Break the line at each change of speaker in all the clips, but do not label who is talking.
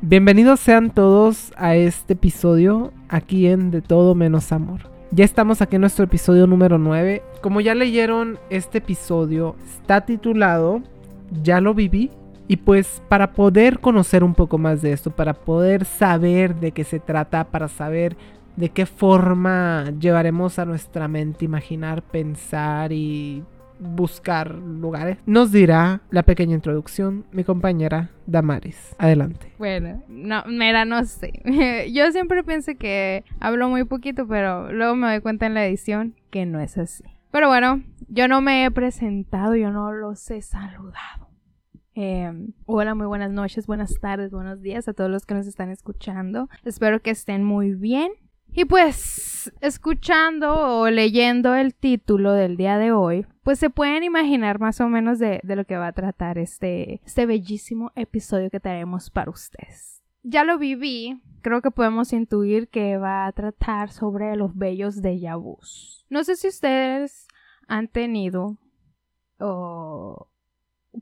Bienvenidos sean todos a este episodio aquí en De Todo Menos Amor. Ya estamos aquí en nuestro episodio número 9. Como ya leyeron, este episodio está titulado Ya lo viví. Y pues para poder conocer un poco más de esto, para poder saber de qué se trata, para saber de qué forma llevaremos a nuestra mente imaginar, pensar y buscar lugares, nos dirá la pequeña introducción mi compañera Damaris. Adelante.
Bueno, no, mira, no sé. Yo siempre pienso que hablo muy poquito, pero luego me doy cuenta en la edición que no es así. Pero bueno, yo no me he presentado, yo no los he saludado. Em, hola, muy buenas noches, buenas tardes, buenos días a todos los que nos están escuchando. Espero que estén muy bien. Y pues, escuchando o leyendo el título del día de hoy, pues se pueden imaginar más o menos de, lo que va a tratar este, este bellísimo episodio que traemos para ustedes. Ya lo viví, creo que podemos intuir que va a tratar sobre los bellos de Yabus. No sé si ustedes han tenido o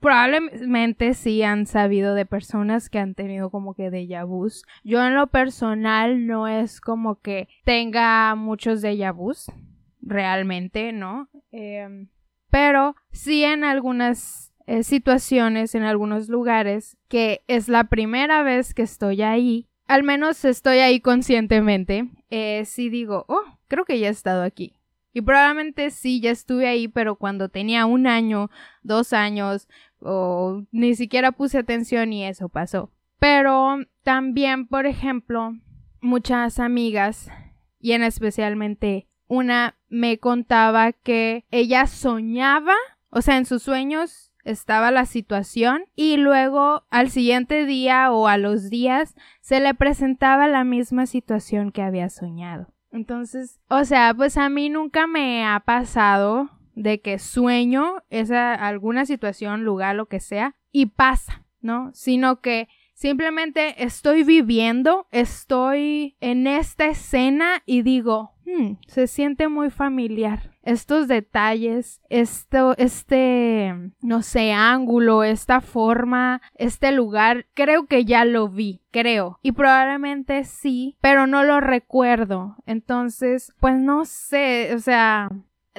probablemente sí han sabido de personas que han tenido como que déjà vus. Yo en lo personal no es como que tenga muchos déjà vus, realmente, ¿no? Em, pero sí en algunas eh, situaciones, en algunos lugares, que es la primera vez que estoy ahí, al menos estoy ahí conscientemente, eh, sí digo, oh, creo que ya he estado aquí. Y probablemente sí, ya estuve ahí, pero cuando tenía un año, dos años, o ni siquiera puse atención y eso pasó. Pero también, por ejemplo, muchas amigas, y en especialmente una, me contaba que ella soñaba, o sea, en sus sueños estaba la situación y luego al siguiente día o a los días se le presentaba la misma situación que había soñado. Entonces, o sea, pues a mí nunca me ha pasado de que sueño esa alguna situación, lugar, lo que sea, y pasa, ¿no? Sino que simplemente estoy viviendo, estoy en esta escena y digo, hmm, se siente muy familiar. Estos detalles, esto, este, no sé, ángulo, esta forma, este lugar, creo que ya lo vi, creo. Y probablemente sí, pero no lo recuerdo. Entonces, pues no sé, o sea,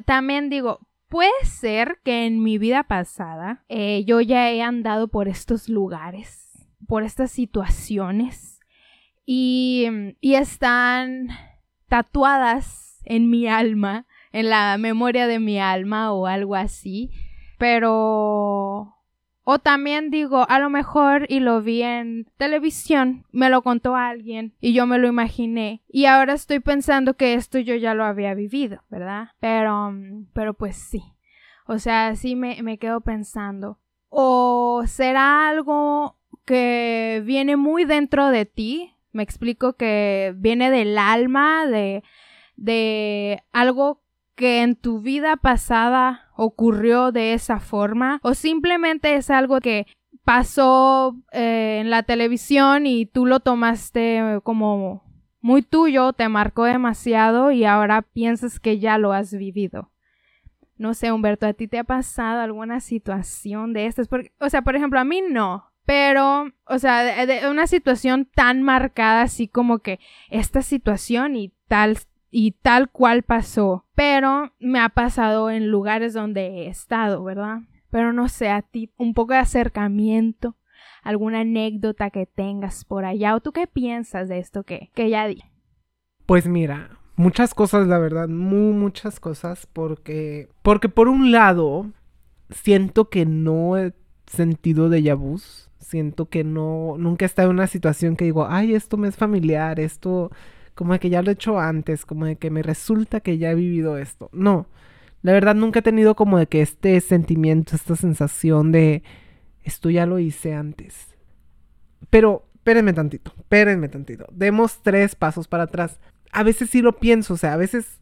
también digo, puede ser que en mi vida pasada eh, yo ya he andado por estos lugares, por estas situaciones y, y están tatuadas en mi alma, en la memoria de mi alma o algo así, pero o también digo, a lo mejor y lo vi en televisión, me lo contó alguien y yo me lo imaginé y ahora estoy pensando que esto yo ya lo había vivido, ¿verdad? Pero, pero pues sí. O sea, sí me, me quedo pensando. O será algo que viene muy dentro de ti. Me explico que viene del alma, de, de algo que en tu vida pasada ocurrió de esa forma o simplemente es algo que pasó eh, en la televisión y tú lo tomaste como muy tuyo, te marcó demasiado y ahora piensas que ya lo has vivido. No sé, Humberto, ¿a ti te ha pasado alguna situación de estas? Porque, o sea, por ejemplo, a mí no. Pero, o sea, de una situación tan marcada así como que esta situación y tal y tal cual pasó. Pero me ha pasado en lugares donde he estado, ¿verdad? Pero no sé, a ti un poco de acercamiento, alguna anécdota que tengas por allá, o tú qué piensas de esto que, que ya di.
Pues mira, muchas cosas, la verdad, muy muchas cosas, porque, porque por un lado, siento que no he sentido de vu, siento que no, nunca he estado en una situación que digo, ay, esto me es familiar, esto como de que ya lo he hecho antes, como de que me resulta que ya he vivido esto. No, la verdad nunca he tenido como de que este sentimiento, esta sensación de esto ya lo hice antes. Pero, espérenme tantito, espérenme tantito. Demos tres pasos para atrás. A veces sí lo pienso, o sea, a veces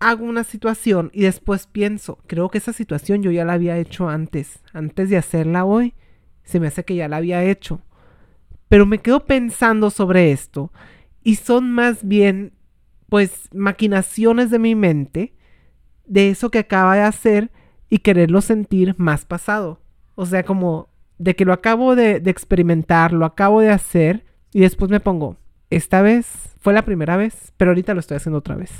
hago una situación y después pienso, creo que esa situación yo ya la había hecho antes. Antes de hacerla hoy, se me hace que ya la había hecho. Pero me quedo pensando sobre esto y son más bien, pues, maquinaciones de mi mente de eso que acaba de hacer y quererlo sentir más pasado. O sea, como de que lo acabo de, de experimentar, lo acabo de hacer y después me pongo, esta vez fue la primera vez, pero ahorita lo estoy haciendo otra vez.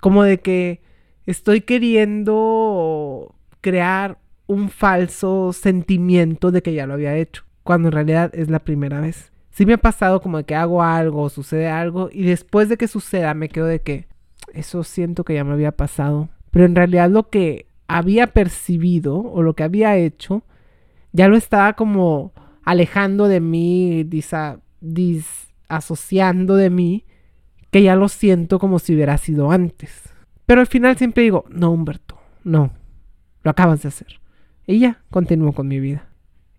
Como de que estoy queriendo crear un falso sentimiento de que ya lo había hecho, cuando en realidad es la primera vez. Sí me ha pasado como que hago algo, sucede algo, y después de que suceda me quedo de que eso siento que ya me había pasado. Pero en realidad lo que había percibido o lo que había hecho, ya lo estaba como alejando de mí, disasociando de mí, que ya lo siento como si hubiera sido antes. Pero al final siempre digo, no, Humberto, no, lo acabas de hacer. Y ya, continúo con mi vida.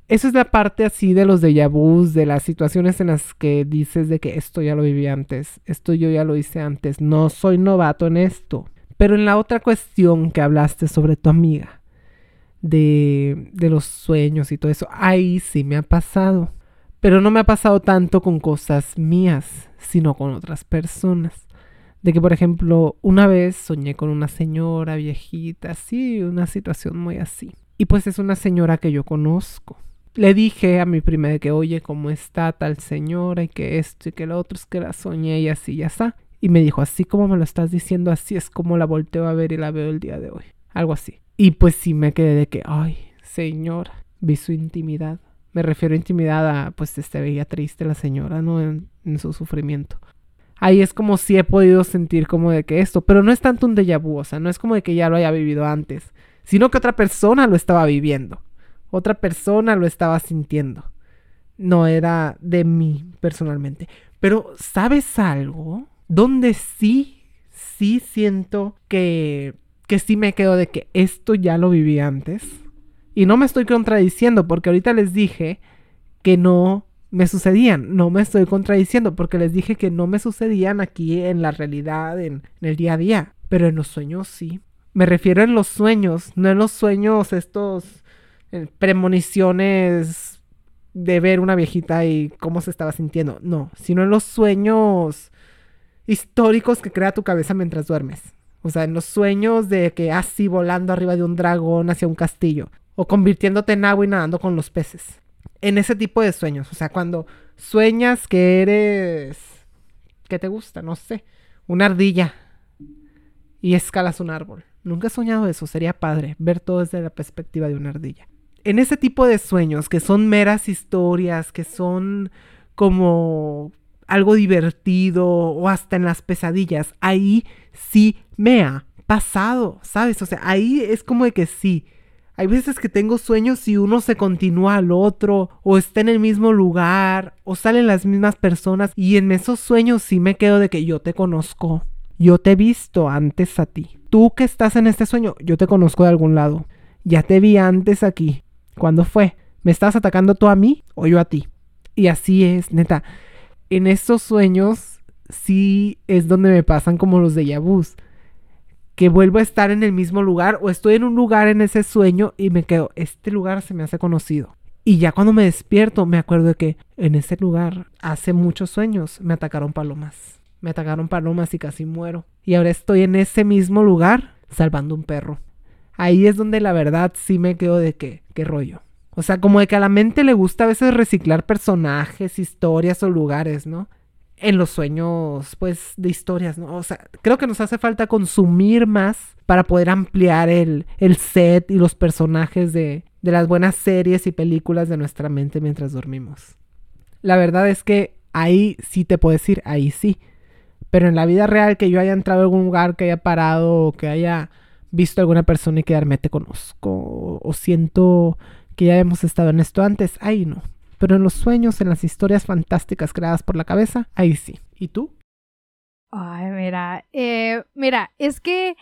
Esa es la parte así de los déjà vus, de las situaciones en las que dices de que esto ya lo viví antes, esto yo ya lo hice antes, no soy novato en esto. Pero en la otra cuestión que hablaste sobre tu amiga, de, de los sueños y todo eso, ahí sí me ha pasado. Pero no me ha pasado tanto con cosas mías, sino con otras personas. De que, por ejemplo, una vez soñé con una señora viejita, así, una situación muy así. Y pues es una señora que yo conozco. Le dije a mi prima de que, oye, ¿cómo está tal señora? Y que esto y que lo otro, es que la soñé y así, ya está. Y me dijo, así como me lo estás diciendo, así es como la volteo a ver y la veo el día de hoy. Algo así. Y pues sí me quedé de que, ay, señora, vi su intimidad. Me refiero a intimidad a, pues, este, veía triste la señora, ¿no? En, en su sufrimiento ahí es como si he podido sentir como de que esto, pero no es tanto un déjà vu, o sea, no es como de que ya lo haya vivido antes, sino que otra persona lo estaba viviendo, otra persona lo estaba sintiendo. No era de mí personalmente. Pero, ¿sabes algo? Donde sí, sí siento que, que sí me quedo de que esto ya lo viví antes. Y no me estoy contradiciendo porque ahorita les dije que no me sucedían. No me estoy contradiciendo porque les dije que no me sucedían aquí en la realidad, en, el día a día. Pero en los sueños sí. Me refiero en los sueños, no en los sueños estos eh, premoniciones de ver una viejita y cómo se estaba sintiendo. No, sino en los sueños históricos que crea tu cabeza mientras duermes. O sea, en los sueños de que así volando arriba de un dragón hacia un castillo. O convirtiéndote en agua y nadando con los peces en ese tipo de sueños. O sea, cuando sueñas que eres... ¿Qué te gusta? No sé. Una ardilla. Y escalas un árbol. Nunca he soñado eso. Sería padre ver todo desde la perspectiva de una ardilla. En ese tipo de sueños, que son meras historias, que son como algo divertido o hasta en las pesadillas, ahí sí me ha pasado, ¿sabes? O sea, ahí es como de que sí, hay veces que tengo sueños y uno se continúa al otro, o está en el mismo lugar, o salen las mismas personas, y en esos sueños sí me quedo de que yo te conozco, yo te he visto antes a ti. Tú que estás en este sueño, yo te conozco de algún lado. Ya te vi antes aquí. ¿Cuándo fue? ¿Me estás atacando tú a mí o yo a ti? Y así es, neta. En estos sueños sí es donde me pasan como los de Yabús que vuelvo a estar en el mismo lugar o estoy en un lugar en ese sueño y me quedo, este lugar se me hace conocido. Y ya cuando me despierto me acuerdo de que en ese lugar hace muchos sueños me atacaron palomas. Me atacaron palomas y casi muero. Y ahora estoy en ese mismo lugar salvando un perro. Ahí es donde la verdad sí me quedo de que, qué rollo. O sea, como de que a la mente le gusta a veces reciclar personajes, historias o lugares, ¿no? en los sueños, pues, de historias, ¿no? O sea, creo que nos hace falta consumir más para poder ampliar el, el set y los personajes de, de las buenas series y películas de nuestra mente mientras dormimos. La verdad es que ahí sí te puedo decir, ahí sí. Pero en la vida real, que yo haya entrado a algún lugar, que haya parado, o que haya visto a alguna persona y quedarme te conozco, o siento que ya hemos estado en esto antes, ahí no. Pero en los sueños, en las historias fantásticas creadas por la cabeza, ahí sí. ¿Y tú?
Ay, mira, eh, mira, es que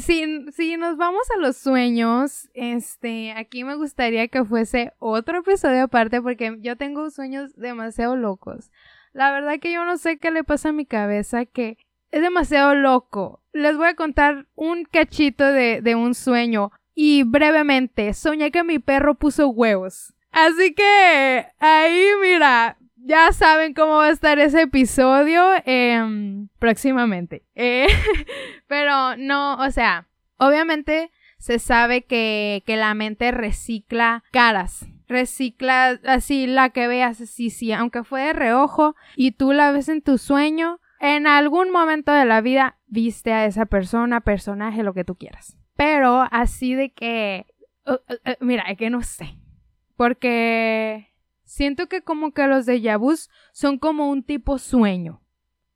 si, si nos vamos a los sueños, este, aquí me gustaría que fuese otro episodio aparte porque yo tengo sueños demasiado locos. La verdad que yo no sé qué le pasa a mi cabeza que es demasiado loco. Les voy a contar un cachito de, un sueño y brevemente soñé que mi perro puso huevos. Así que ahí, mira, ya saben cómo va a estar ese episodio em, próximamente. Eh, pero no, o sea, obviamente se sabe que, que la mente recicla caras. Recicla así la que veas, así, sí, aunque fue de reojo y tú la ves en tu sueño, en algún momento de la vida viste a esa persona, personaje, lo que tú quieras. Pero así de que, uh, uh, uh, mira, es que no sé, porque siento que como que los de son como un tipo sueño,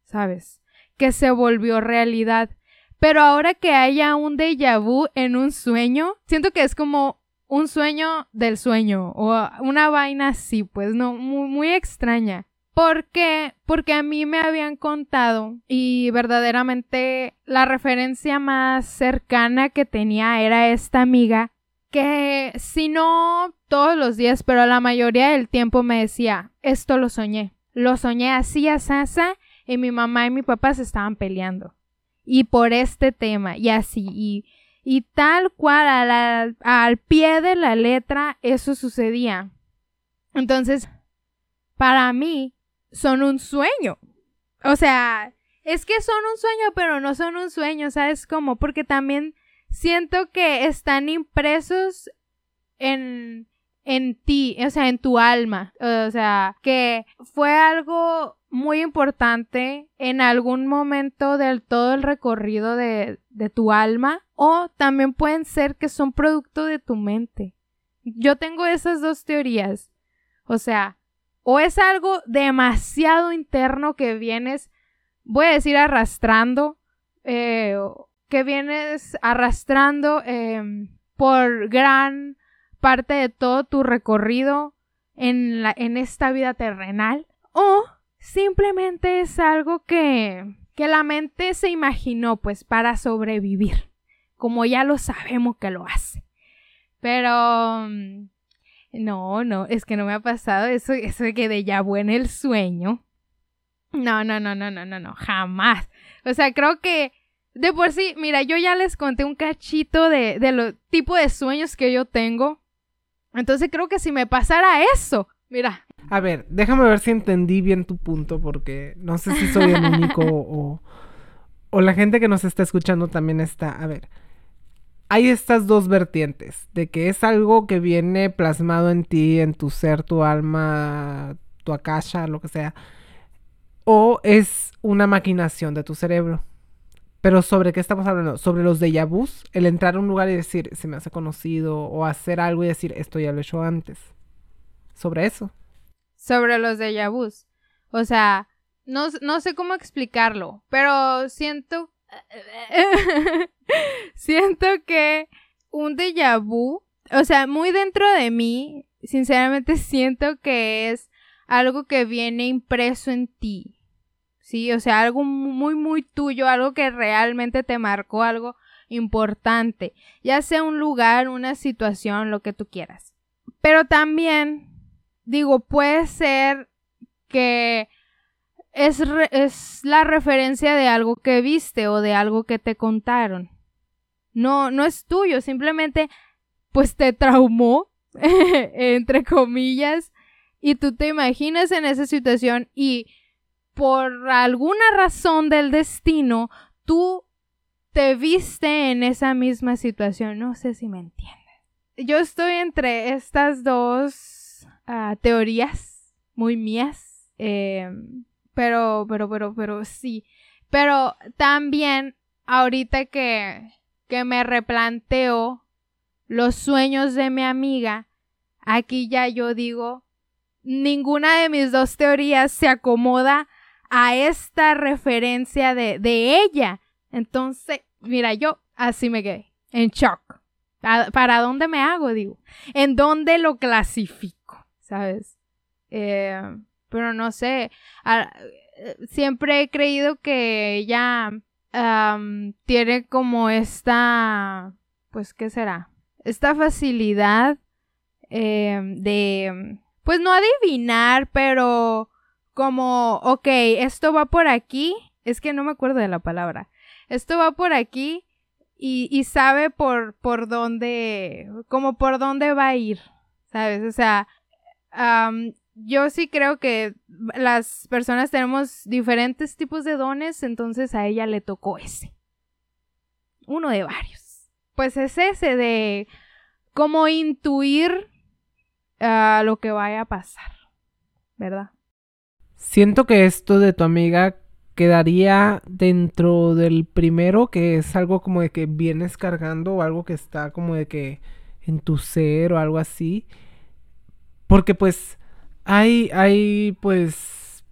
¿sabes? Que se volvió realidad. Pero ahora que haya un déjà vu en un sueño, siento que es como un sueño del sueño o una vaina así, pues no, muy, muy extraña. ¿Por qué? Porque a mí me habían contado y verdaderamente la referencia más cercana que tenía era esta amiga que si no todos los días, pero la mayoría del tiempo me decía, esto lo soñé. Lo soñé así a Sasa y mi mamá y mi papá se estaban peleando y por este tema y así y, y tal cual al pie de la letra eso sucedía. Entonces, para mí son un sueño. O sea, es que son un sueño, pero no son un sueño, ¿sabes cómo? Porque también siento que están impresos en en ti, o sea, en tu alma. O sea, que fue algo muy importante en algún momento del todo el recorrido de, de tu alma. O también pueden ser que son producto de tu mente. Yo tengo esas dos teorías. O sea, o es algo demasiado interno que vienes, voy a decir arrastrando, eh, que vienes arrastrando eh, por gran parte de todo tu recorrido en, la, en esta vida terrenal o simplemente es algo que, que la mente se imaginó pues para sobrevivir, como ya lo sabemos que lo hace. Pero mm, no, no, es que no me ha pasado eso, eso de que de ya en el sueño. No, no, no, no, no, no, no, jamás. O sea, creo que de por sí, mira, yo ya les conté un cachito de, de lo tipo de sueños que yo tengo. Entonces creo que si me pasara eso, mira.
A ver, déjame ver si entendí bien tu punto, porque no sé si soy el único o, o la gente que nos está escuchando también está. A ver, hay estas dos vertientes, de que es algo que viene plasmado en ti, en tu ser, tu alma, tu akasha, lo que sea, o es una maquinación de tu cerebro. Pero ¿sobre qué estamos hablando? Sobre los déjà vus, el entrar a un lugar y decir, se me hace conocido, o hacer algo y decir, esto ya lo he hecho antes. Sobre eso.
Sobre los déjà vus. O sea, no, no sé cómo explicarlo, pero siento... siento que un déjà vu, o sea, muy dentro de mí, sinceramente siento que es algo que viene impreso en ti. ¿Sí? O sea, algo muy, muy tuyo, algo que realmente te marcó, algo importante, ya sea un lugar, una situación, lo que tú quieras. Pero también, digo, puede ser que es, es la referencia de algo que viste o de algo que te contaron. No, no es tuyo, simplemente pues te traumó, entre comillas, y tú te imaginas en esa situación y por alguna razón del destino, tú te viste en esa misma situación. No sé si me entiendes. Yo estoy entre estas dos ah, teorías muy mías. Em, pero, pero, pero, pero sí. Pero también ahorita que, que me replanteo los sueños de mi amiga, aquí ya yo digo, ninguna de mis dos teorías se acomoda a esta referencia de, de ella. Entonces, mira, yo así me quedé, en shock. ¿Para dónde me hago? Digo, ¿en dónde lo clasifico? ¿Sabes? Eh, pero no sé, siempre he creído que ella tiene como esta, pues, ¿qué será? Esta facilidad eh, de, pues no adivinar, pero como, ok, esto va por aquí, es que no me acuerdo de la palabra, esto va por aquí y, y sabe por, por dónde, como por dónde va a ir, ¿sabes? O sea, yo sí creo que las personas tenemos diferentes tipos de dones, entonces a ella le tocó ese. Uno de varios. Pues es ese de como intuir a lo que vaya a pasar, ¿verdad?
Siento que esto de tu amiga quedaría dentro del primero, que es algo como de que vienes cargando o algo que está como de que en tu ser o algo así. Porque pues hay, hay pues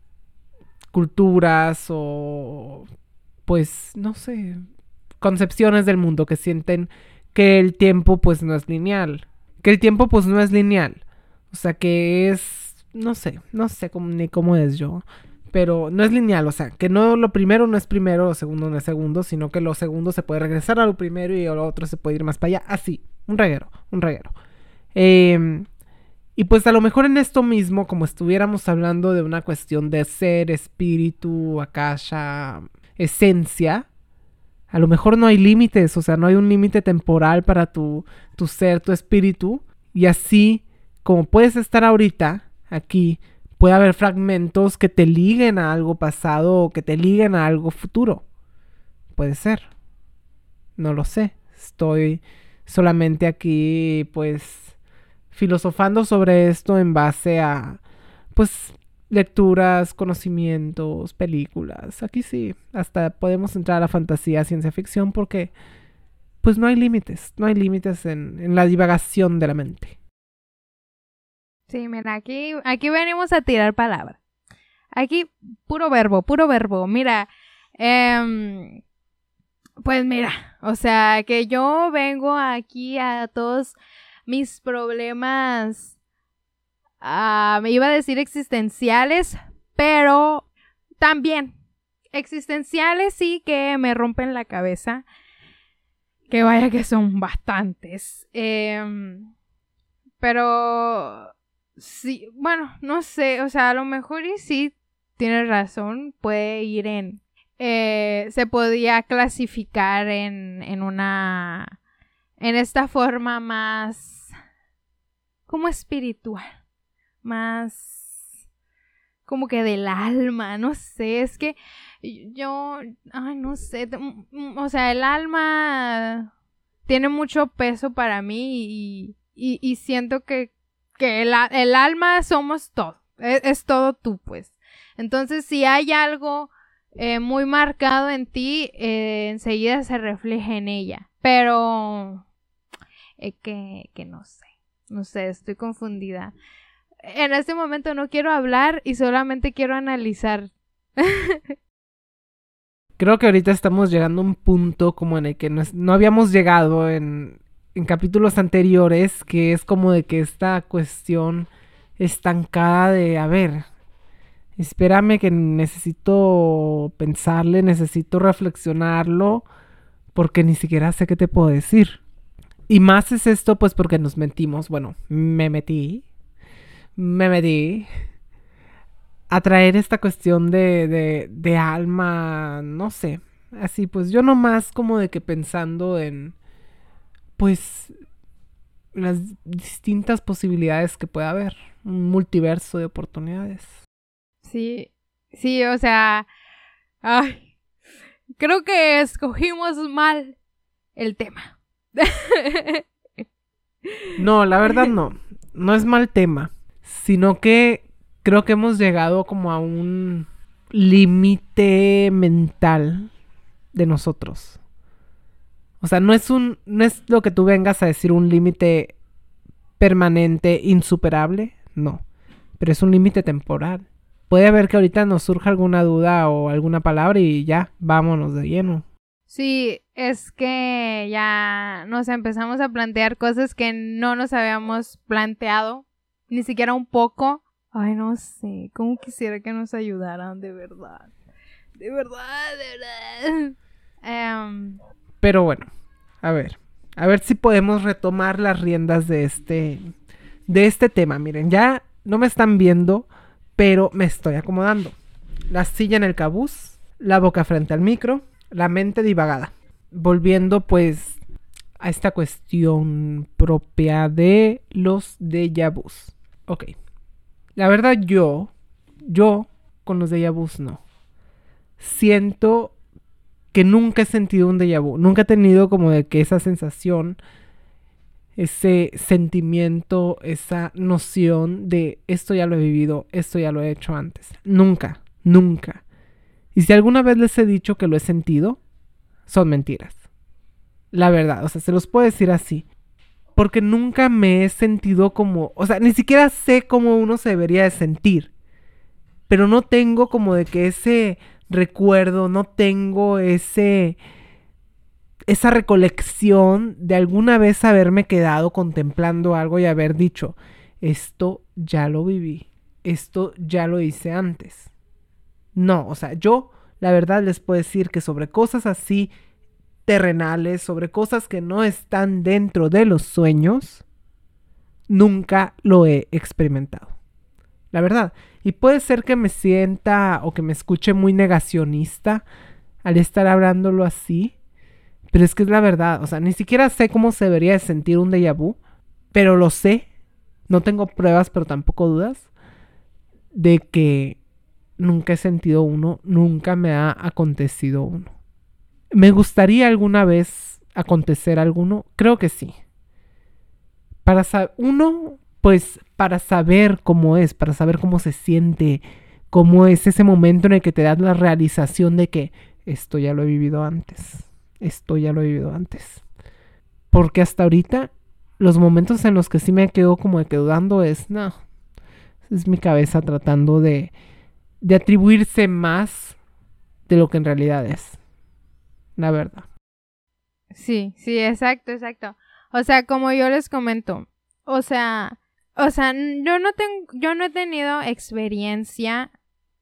culturas o pues no sé, concepciones del mundo que sienten que el tiempo pues no es lineal. Que el tiempo pues no es lineal. O sea que es, no sé, no sé cómo, ni cómo es yo pero no es lineal, o sea, que no lo primero no es primero, lo segundo no es segundo, sino que lo segundo se puede regresar a lo primero y lo otro se puede ir más para allá, así, un reguero, un reguero. Em, y pues a lo mejor en esto mismo, como estuviéramos hablando de una cuestión de ser, espíritu, akasha, esencia, a lo mejor no hay límites, o sea, no hay un límite temporal para tu, tu ser, tu espíritu, y así como puedes estar ahorita, aquí, puede haber fragmentos que te liguen a algo pasado o que te liguen a algo futuro. Puede ser. No lo sé. Estoy solamente aquí pues filosofando sobre esto en base a pues lecturas, conocimientos, películas. Aquí sí, hasta podemos entrar a la fantasía, ciencia ficción porque pues no hay límites, no hay límites en, en la divagación de la mente.
Sí, mira, aquí, aquí venimos a tirar palabras. Aquí, puro verbo, puro verbo. Mira, em, pues mira, o sea, que yo vengo aquí a todos mis problemas, ah, me iba a decir existenciales, pero también existenciales sí que me rompen la cabeza. Que vaya que son bastantes. Em, pero Sí, bueno, no sé, o sea, a lo mejor y sí tienes razón, puede ir en... Eh, se podía clasificar en, en una... en esta forma más... como espiritual, más... como que del alma, no sé, es que yo, ay, no sé, o sea, el alma tiene mucho peso para mí y, y, y siento que que el, alma somos todo, e, es, todo tú, pues. Entonces, si hay algo eh, muy marcado en ti, eh, enseguida se refleja en ella. Pero, eh, que, que no sé, no sé, estoy confundida. En este momento no quiero hablar y solamente quiero analizar.
Creo que ahorita estamos llegando a un punto como en el que no habíamos llegado en, en capítulos anteriores, que es como de que esta cuestión estancada de, a ver, espérame que necesito pensarle, necesito reflexionarlo, porque ni siquiera sé qué te puedo decir. Y más es esto, pues porque nos mentimos. Bueno, me metí. Me metí. A traer esta cuestión de, de, de alma, no sé. Así, pues yo nomás como de que pensando en pues las distintas posibilidades que puede haber, un multiverso de oportunidades.
Sí, sí, o sea, ay, creo que escogimos mal el tema.
no, la verdad no, no es mal tema, sino que creo que hemos llegado como a un límite mental de nosotros. O sea, no es un, no es lo que tú vengas a decir un límite permanente, insuperable, no. Pero es un límite temporal. Puede haber que ahorita nos surja alguna duda o alguna palabra y ya, vámonos de lleno.
Sí, es que ya nos empezamos a plantear cosas que no nos habíamos planteado, ni siquiera un poco. Ay, no sé, cómo quisiera que nos ayudaran, de verdad. De verdad, de verdad.
Um, pero bueno, a ver, a ver si podemos retomar las riendas de este, de este tema. Miren, ya no me están viendo, pero me estoy acomodando. La silla en el cabuz, la boca frente al micro, la mente divagada. Volviendo pues a esta cuestión propia de los déjà vus. Ok. La verdad yo, yo con los déjà vus no. Siento que nunca he sentido un déjà vu. Nunca he tenido como de que esa sensación ese sentimiento, esa noción de esto ya lo he vivido, esto ya lo he hecho antes. Nunca, nunca. Y si alguna vez les he dicho que lo he sentido, son mentiras. La verdad, o sea, se los puedo decir así. Porque nunca me he sentido como, o sea, ni siquiera sé cómo uno se debería de sentir. Pero no tengo como de que ese recuerdo, no tengo ese esa recolección de alguna vez haberme quedado contemplando algo y haber dicho, esto ya lo viví, esto ya lo hice antes. No, o sea, yo la verdad les puedo decir que sobre cosas así terrenales, sobre cosas que no están dentro de los sueños, nunca lo he experimentado. La verdad. Y puede ser que me sienta o que me escuche muy negacionista al estar hablándolo así, pero es que es la verdad, o sea, ni siquiera sé cómo se debería de sentir un déjà vu, pero lo sé. No tengo pruebas, pero tampoco dudas de que nunca he sentido uno, nunca me ha acontecido uno. ¿Me gustaría alguna vez acontecer alguno? Creo que sí. Para uno, pues para saber cómo es, para saber cómo se siente, cómo es ese momento en el que te das la realización de que esto ya lo he vivido antes esto ya lo he vivido antes. Porque hasta ahorita, los momentos en los que sí me quedo como de que dudando es, no, es mi cabeza tratando de, de atribuirse más de lo que en realidad es. La verdad.
Sí, sí, exacto, exacto. O sea, como yo les comento, o sea, o sea, yo no tengo, yo no he tenido experiencia,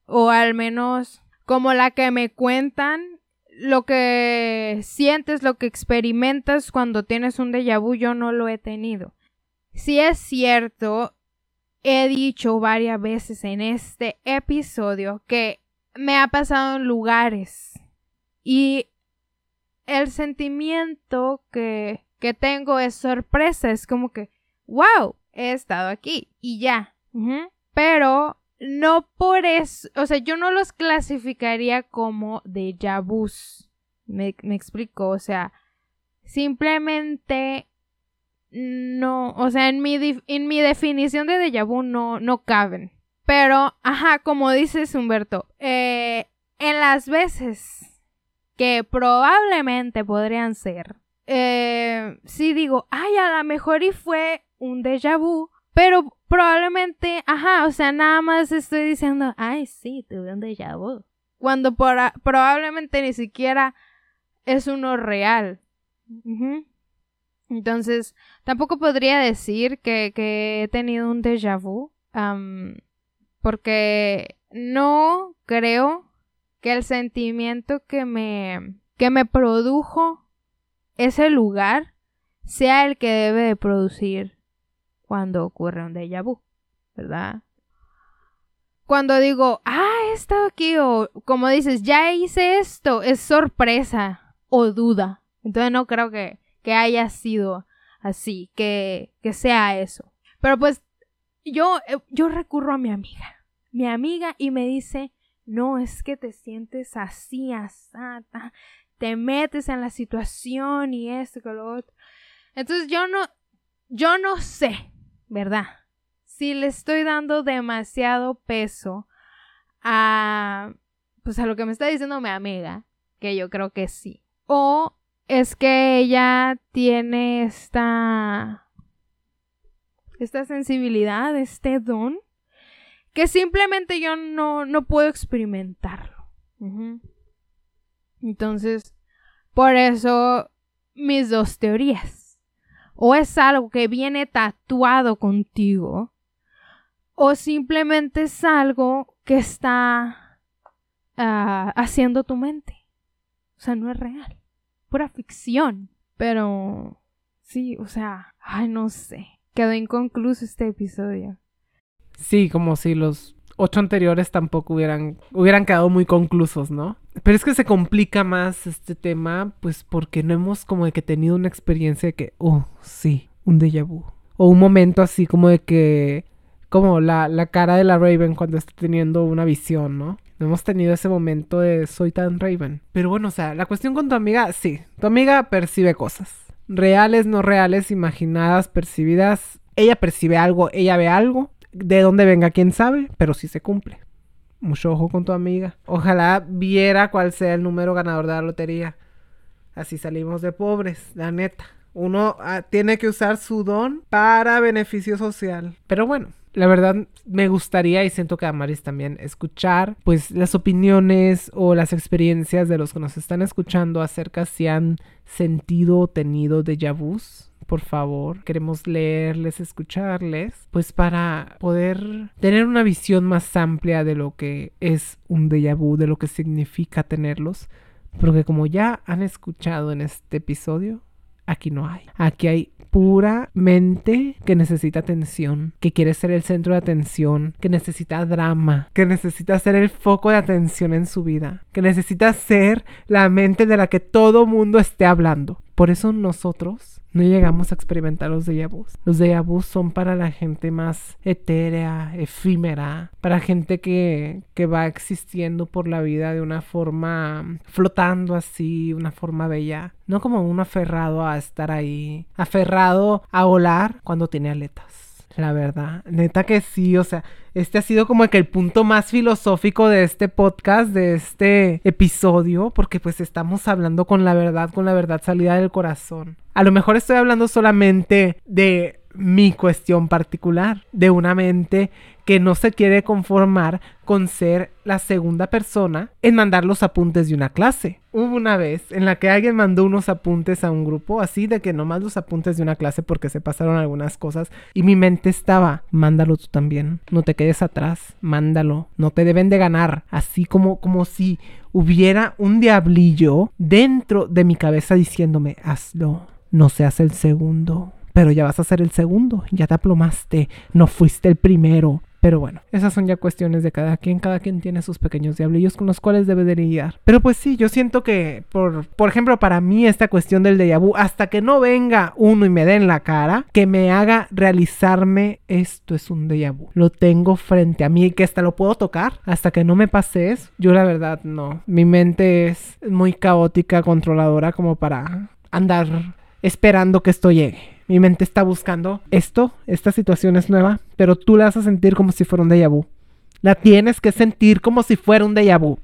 o al menos como la que me cuentan lo que sientes, lo que experimentas cuando tienes un déjà vu, yo no lo he tenido. Si es cierto, he dicho varias veces en este episodio que me ha pasado en lugares y el sentimiento que, que tengo es sorpresa, es como que, wow, he estado aquí y ya. Pero no por eso, o sea, yo no los clasificaría como de vus. Me, me explico, o sea, simplemente no, o sea, en mi, en mi definición de déjà vu no, no caben. Pero, ajá, como dices Humberto, eh, en las veces que probablemente podrían ser, eh, sí digo, ay, a lo mejor y fue un déjà vu, pero probablemente, ajá, o sea, nada más estoy diciendo, ay, sí, tuve un déjà vu. Cuando probablemente ni siquiera es uno real. Entonces, tampoco podría decir que, que he tenido un déjà vu. porque no creo que el sentimiento que me, que me produjo ese lugar sea el que debe de producir cuando ocurre un déjà vu, ¿verdad? Cuando digo, ah, he estado aquí, o como dices, ya hice esto, es sorpresa o duda. Entonces no creo que, que haya sido así, que, que sea eso. Pero pues yo, eh, yo recurro a mi amiga, mi amiga, y me dice, no, es que te sientes así, asata, te metes en la situación y esto, que lo otro. Entonces yo no, yo no sé ¿verdad? Si le estoy dando demasiado peso a pues a lo que me está diciendo mi amiga, que yo creo que sí. O es que ella tiene esta esta sensibilidad, este don que simplemente yo no, no puedo experimentarlo. Entonces, por eso mis dos teorías o es algo que viene tatuado contigo, o simplemente es algo que está ah, haciendo tu mente. O sea, no es real, pura ficción. Pero sí, o sea, ay, no sé. Quedó inconcluso este episodio.
Sí, como si los ocho anteriores tampoco hubieran, hubieran quedado muy conclusos, ¿no? Pero es que se complica más este tema, pues porque no hemos como de que tenido una experiencia de que, oh, sí, un déjà vu. O un momento así como de que, como la, la cara de la Raven cuando está teniendo una visión, ¿no? No hemos tenido ese momento de soy tan Raven. Pero bueno, o sea, la cuestión con tu amiga, sí, tu amiga percibe cosas. reales, no reales, imaginadas, percibidas. Ella percibe algo, ella ve algo. De dónde venga, quién sabe, pero sí se cumple. Mucho ojo con tu amiga. Ojalá viera cuál sea el número ganador de la lotería. Así salimos de pobres, la neta. Uno ah, tiene que usar su don para beneficio social. Pero bueno, la verdad me gustaría y siento que a Maris también escuchar pues las opiniones o las experiencias de los que nos están escuchando acerca si han sentido o tenido déjà vus por favor. Queremos leerles, escucharles, pues para poder tener una visión más amplia de lo que es un déjà vu, de lo que significa tenerlos. Porque como ya han escuchado en este episodio, aquí no hay. Aquí hay pura mente que necesita atención, que quiere ser el centro de atención, que necesita drama, que necesita ser el foco de atención en su vida, que necesita ser la mente de la que todo mundo esté hablando. Por eso nosotros no llegamos a experimentar los déjà. Los déjà son para la gente más etérea, efímera, para gente que, que va existiendo por la vida de una forma flotando así, una forma bella. No como un aferrado a estar ahí, aferrado a volar cuando tiene aletas la verdad. Neta que sí, o sea, este ha sido como que el punto más filosófico de este podcast, de este episodio, porque pues estamos hablando con la verdad, con la verdad salida del corazón. A lo mejor estoy hablando solamente de mi cuestión particular, de una mente que no se quiere conformar con ser la segunda persona en mandar los apuntes de una clase. Hubo una vez en la que alguien mandó unos apuntes a un grupo, así de que nomás los apuntes de una clase porque se pasaron algunas cosas y mi mente estaba, mándalo tú también, no te quedes atrás, mándalo, no te deben de ganar, así como como si hubiera un diablillo dentro de mi cabeza diciéndome, hazlo, no seas el segundo pero ya vas a ser el segundo, ya te aplomaste, no fuiste el primero, pero bueno, esas son ya cuestiones de cada quien. Cada quien tiene sus pequeños diablillos con los cuales debe de lidiar. Pero pues sí, yo siento que, por, por ejemplo, para mí esta cuestión del déjà vu, hasta que no venga uno y me dé en la cara, que me haga realizarme esto es un déjà. Lo tengo frente a mí y que hasta lo puedo tocar. Hasta que no me pase yo la verdad no. Mi mente es muy caótica, controladora como para andar esperando que esto llegue. Mi mente está buscando esto, esta situación es nueva, pero tú la vas a sentir como si fuera un déjà vu. La tienes que sentir como si fuera un déjà vu.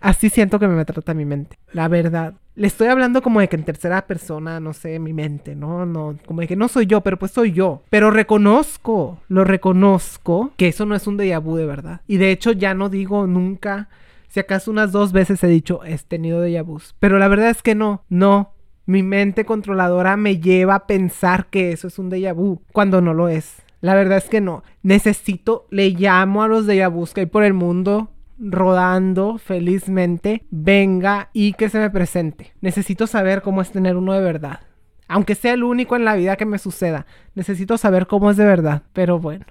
Así siento que me trata mi mente, la verdad. Le estoy hablando como de que en tercera persona, no sé, mi mente, ¿no? No, como de que no soy yo, pero pues soy yo. Pero reconozco, lo reconozco, que eso no es un déjà vu de verdad. Y de hecho ya no digo nunca, si acaso unas dos veces he dicho, he tenido déjà vus. Pero la verdad es que no, no, mi mente controladora me lleva a pensar que eso es un déjà vu cuando no lo es. La verdad es que no. Necesito, le llamo a los déjà vus que hay por el mundo rodando felizmente, venga y que se me presente. Necesito saber cómo es tener uno de verdad. Aunque sea el único en la vida que me suceda, necesito saber cómo es de verdad. Pero bueno,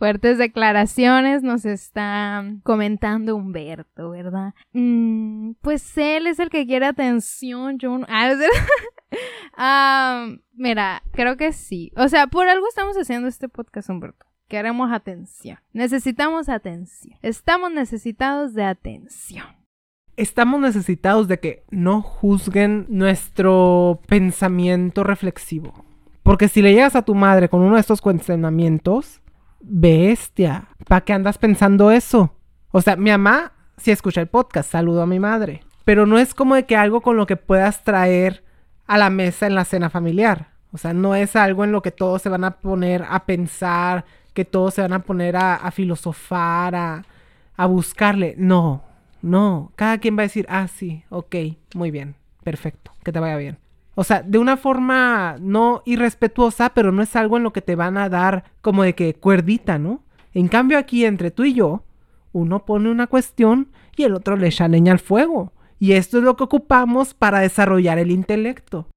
Fuertes declaraciones nos está comentando Humberto, ¿verdad? Mm, pues él es el que quiere atención, yo no... Ah, mira, creo que sí. O sea, por algo estamos haciendo este podcast, Humberto. Queremos atención. Necesitamos atención. Estamos necesitados de atención.
Estamos necesitados de que no juzguen nuestro pensamiento reflexivo. Porque si le llegas a tu madre con uno de estos cuestionamientos, bestia, ¿para qué andas pensando eso? O sea, mi mamá si escucha el podcast, saludo a mi madre. Pero no es como de que algo con lo que puedas traer a la mesa en la cena familiar. O sea, no es algo en lo que todos se van a poner a pensar, que todos se van a poner a, filosofar, a, a buscarle. No, no. Cada quien va a decir, ah, sí, ok, muy bien, perfecto, que te vaya bien. O sea, de una forma no irrespetuosa, pero no es algo en lo que te van a dar como de que cuerdita, ¿no? En cambio aquí entre tú y yo, uno pone una cuestión y el otro le echa leña al fuego. Y esto es lo que ocupamos para desarrollar el intelecto.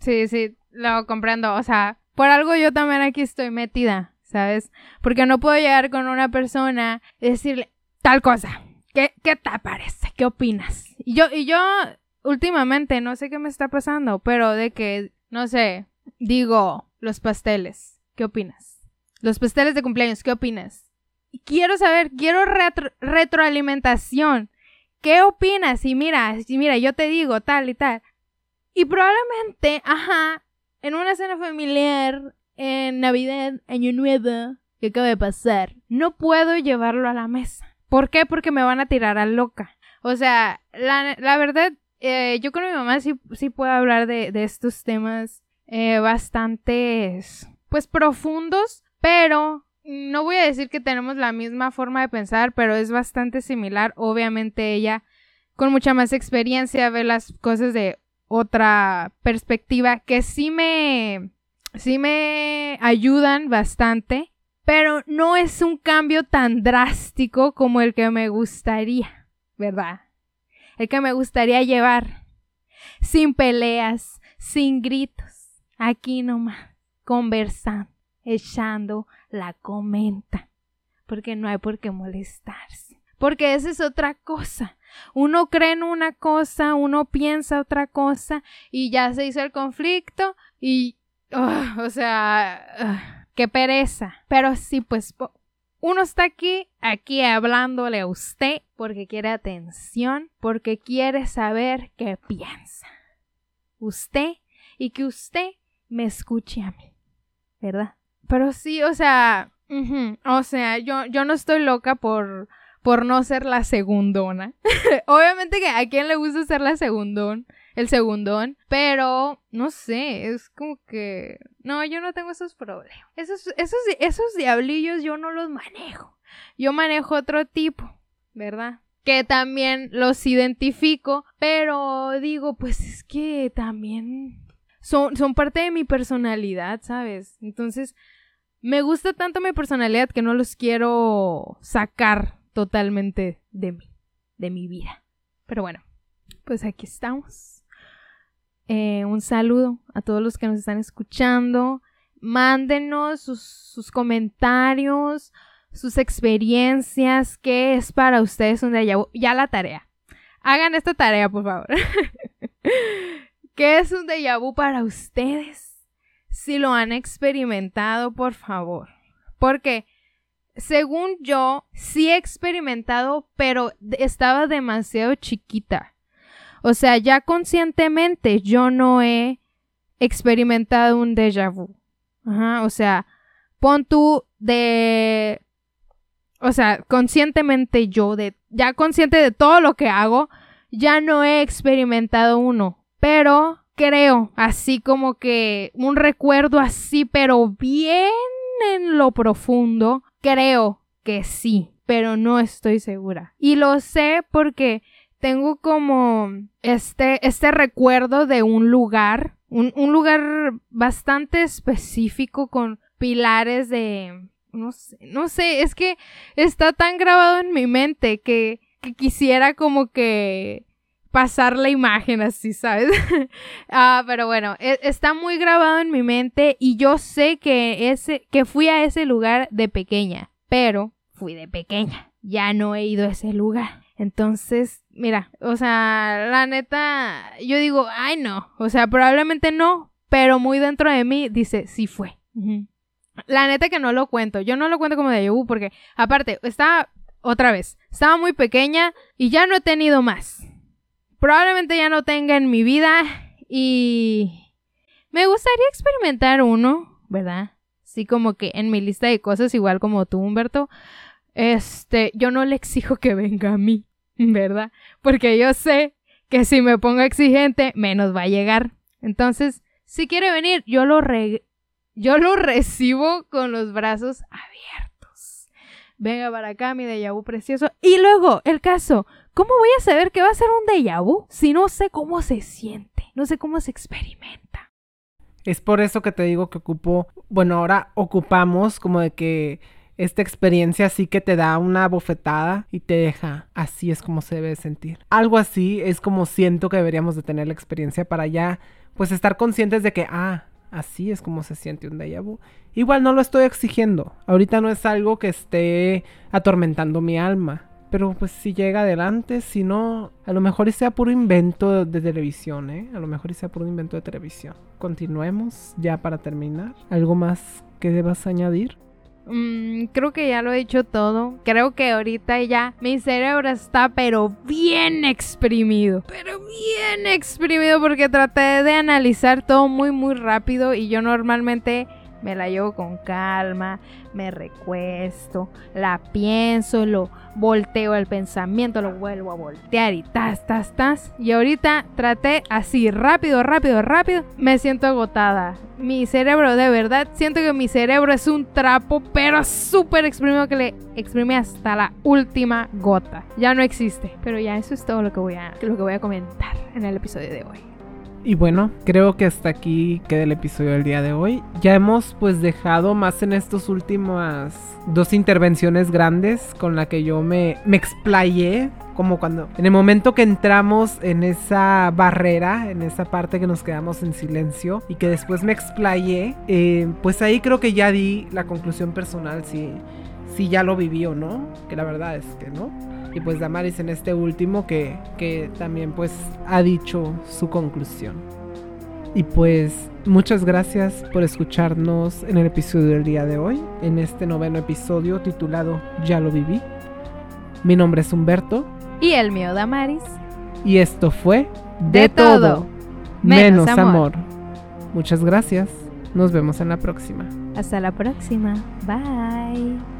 Sí, sí, lo comprendo. O sea, por algo yo también aquí estoy metida, ¿sabes? Porque no puedo llegar con una persona y decirle tal cosa. ¿Qué, qué te parece? ¿Qué opinas? Y yo, y yo últimamente, no sé qué me está pasando, pero de que, no sé, digo, los pasteles, ¿qué opinas? Los pasteles de cumpleaños, ¿qué opinas? Quiero saber, quiero retroalimentación. ¿Qué opinas? Y mira, y mira, yo te digo tal y tal. Y probablemente, ajá, en una cena familiar, en Navidad, Año Nuevo, que acaba de pasar, no puedo llevarlo a la mesa. ¿Por qué? Porque me van a tirar a loca. O sea, la, verdad, eh, yo con mi mamá sí, sí puedo hablar de, estos temas eh, bastantes, pues profundos, pero no voy a decir que tenemos la misma forma de pensar, pero es bastante similar. Obviamente ella, con mucha más experiencia, ve las cosas de otra perspectiva que sí me, sí me ayudan bastante, pero no es un cambio tan drástico como el que me gustaría, ¿verdad? El que me gustaría llevar, sin peleas, sin gritos, aquí nomás, conversando, echando la comenta, porque no hay por qué molestarse. Porque esa es otra cosa. Uno cree en una cosa, uno piensa otra cosa y ya se hizo el conflicto y, o sea, qué pereza. Pero sí, pues uno está aquí, aquí hablándole a usted porque quiere atención, porque quiere saber qué piensa. Usted y que usted me escuche a mí, ¿verdad? Pero sí, o sea, o sea, yo, yo no estoy loca por, por no ser la segundona. Obviamente que a quién le gusta ser la segundón, el segundón, pero no sé, es como que no, yo no tengo esos problemas. Esos, esos, esos diablillos yo no los manejo. Yo manejo otro tipo, ¿verdad? Que también los identifico, pero digo, pues es que también son, son parte de mi personalidad, ¿sabes? Entonces, me gusta tanto mi personalidad que no los quiero sacar totalmente de mí, de mi vida. Pero bueno, pues aquí estamos. Eh, un saludo a todos los que nos están escuchando. Mándenos sus, sus comentarios, sus experiencias, qué es para ustedes un déjà vu. Ya la tarea. Hagan esta tarea, por favor. ¿Qué es un déjà vu para ustedes? si lo han experimentado, por favor. Porque, según yo, sí he experimentado, pero estaba demasiado chiquita. O sea, ya conscientemente yo no he experimentado un déjà vu. Ajá, o sea, pon tú de... O sea, conscientemente yo, de, ya consciente de todo lo que hago, ya no he experimentado uno. Pero creo, así como que un recuerdo así, pero bien en lo profundo, creo que sí, pero no estoy segura. Y lo sé porque tengo como este, este recuerdo de un lugar, un, lugar bastante específico con pilares de... No sé, no sé, es que está tan grabado en mi mente que, que quisiera como que pasar la imagen así, ¿sabes? ah, pero bueno, e, está muy grabado en mi mente y yo sé que ese que fui a ese lugar de pequeña, pero fui de pequeña. Ya no he ido a ese lugar. Entonces, mira, o sea, la neta, yo digo, ay no, o sea, probablemente no, pero muy dentro de mí dice, sí fue. La neta que no lo cuento, yo no lo cuento como de vu porque, aparte, estaba, otra vez, estaba muy pequeña y ya no he tenido más probablemente ya no tenga en mi vida y me gustaría experimentar uno, ¿verdad? Así como que en mi lista de cosas, igual como tú, Humberto, este, yo no le exijo que venga a mí, ¿verdad? Porque yo sé que si me pongo exigente, menos va a llegar. Entonces, si quiere venir, yo lo, yo lo recibo con los brazos abiertos. Venga para acá, mi de vu precioso. Y luego, el caso, ¿Cómo voy a saber que va a ser un déjà si no sé cómo se siente, no sé cómo se experimenta?
Es por eso que te digo que ocupo, bueno, ahora ocupamos como de que esta experiencia sí que te da una bofetada y te deja, así es como se debe sentir. Algo así es como siento que deberíamos de tener la experiencia para ya, pues estar conscientes de que, ah, así es como se siente un déjà. Igual no lo estoy exigiendo, ahorita no es algo que esté atormentando mi alma. Pero pues si llega adelante, si no, a lo mejor sea puro invento de televisión, ¿eh? A lo mejor sea puro invento de televisión. Continuemos ya para terminar. ¿Algo más que debas añadir?
Mm, creo que ya lo he dicho todo. Creo que ahorita ya mi cerebro está pero bien exprimido. Pero bien exprimido porque traté de analizar todo muy muy rápido y yo normalmente me la llevo con calma, me recuesto, la pienso, lo volteo el pensamiento, lo vuelvo a voltear y tas, tas, tas. Y ahorita traté así, rápido, rápido, rápido, me siento agotada. Mi cerebro, de verdad, siento que mi cerebro es un trapo, pero súper exprimido que le exprime hasta la última gota. Ya no existe. Pero ya eso es todo lo que voy a, lo que voy a comentar en el episodio de hoy.
Y bueno, creo que hasta aquí queda el episodio del día de hoy. Ya hemos pues dejado más en estas últimas dos intervenciones grandes con la que yo me, me explayé. Como cuando en el momento que entramos en esa barrera, en esa parte que nos quedamos en silencio y que después me explayé, eh, pues ahí creo que ya di la conclusión personal si, si ya lo viví o no, que la verdad es que no y pues Damaris en este último que, que también pues ha dicho su conclusión. Y pues muchas gracias por escucharnos en el episodio del día de hoy, en este noveno episodio titulado Ya lo viví. Mi nombre es Humberto.
Y el mío Damaris.
Y esto fue De, todo, menos, amor. Muchas gracias. Nos vemos en la próxima.
Hasta la próxima. Bye.